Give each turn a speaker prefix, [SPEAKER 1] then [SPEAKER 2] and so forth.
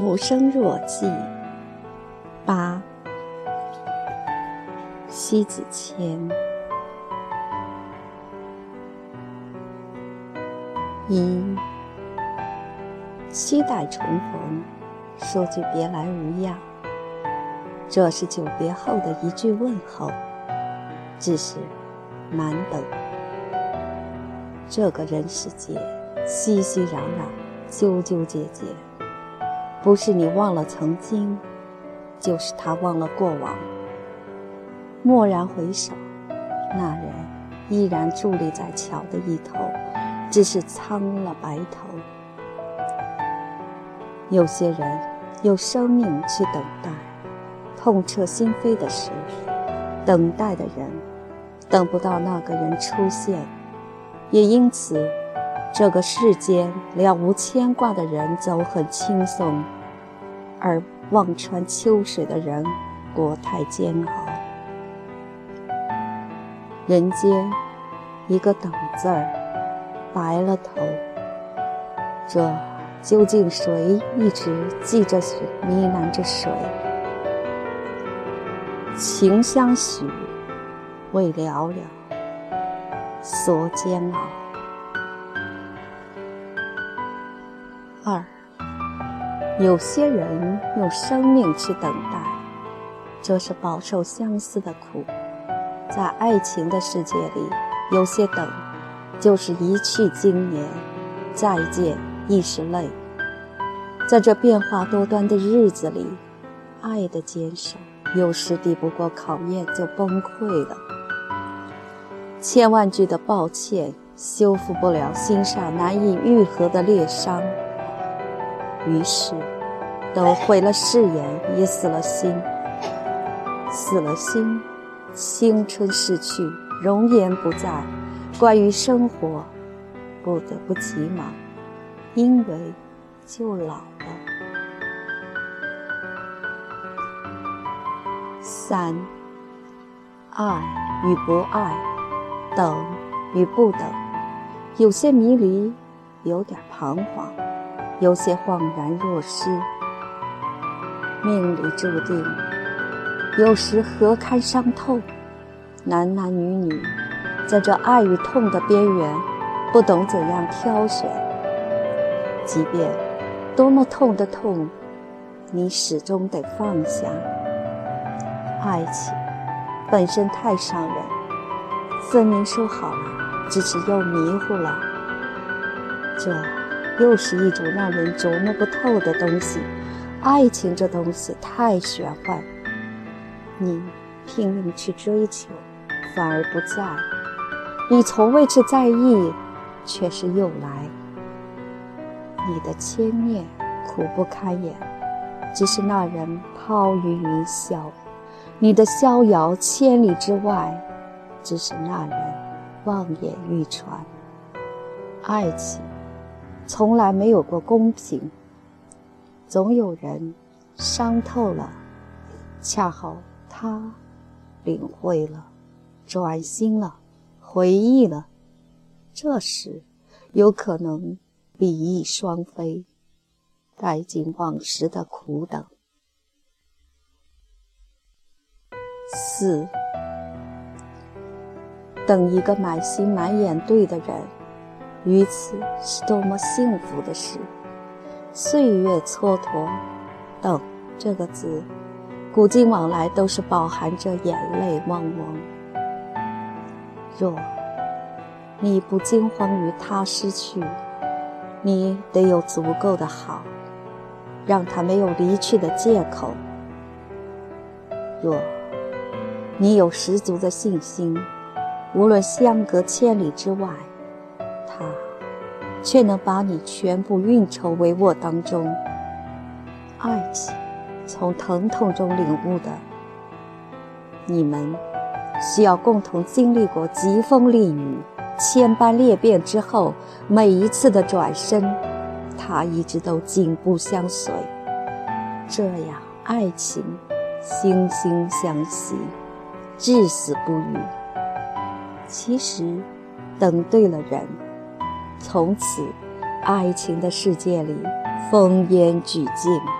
[SPEAKER 1] 浮生若寄。八，西子谦。一，期待重逢，说句别来无恙。这是久别后的一句问候，只是难等。这个人世间，熙熙攘攘，纠纠结结。不是你忘了曾经，就是他忘了过往。蓦然回首，那人依然伫立在桥的一头，只是苍了白头。有些人用生命去等待，痛彻心扉的是，等待的人等不到那个人出现，也因此。这个世间了无牵挂的人走很轻松，而望穿秋水的人过太煎熬。人间一个等字儿，白了头。这究竟谁一直记着谁，呢喃着谁？情相许，未了了，所煎熬。二，有些人用生命去等待，这是饱受相思的苦。在爱情的世界里，有些等，就是一去经年，再见亦是泪。在这变化多端的日子里，爱的坚守有时抵不过考验就崩溃了。千万句的抱歉，修复不了心上难以愈合的裂伤。于是，都毁了誓言，也死了心。死了心，青春逝去，容颜不在。关于生活，不得不急忙，因为就老了。三，爱与不爱，等与不等，有些迷离，有点彷徨。有些恍然若失，命里注定，有时何堪伤透？男男女女，在这爱与痛的边缘，不懂怎样挑选。即便多么痛的痛，你始终得放下。爱情本身太伤人，分明说好了，只是又迷糊了。这。又是一种让人琢磨不透的东西，爱情这东西太玄幻。你拼命去追求，反而不在；你从未去在意，却是又来。你的牵念苦不堪言，只是那人抛于云霄；你的逍遥千里之外，只是那人望眼欲穿。爱情。从来没有过公平，总有人伤透了，恰好他领会了，转心了，回忆了，这时有可能比翼双飞，带尽往时的苦等。四，等一个满心满眼对的人。于此是多么幸福的事！岁月蹉跎，等这个字，古今往来都是饱含着眼泪汪汪。若你不惊慌于他失去，你得有足够的好，让他没有离去的借口。若你有十足的信心，无论相隔千里之外。他却能把你全部运筹帷幄当中。爱情从疼痛中领悟的，你们需要共同经历过疾风丽雨、千般裂变之后，每一次的转身，他一直都紧步相随。这样，爱情惺惺相惜，至死不渝。其实，等对了人。从此，爱情的世界里，烽烟俱静。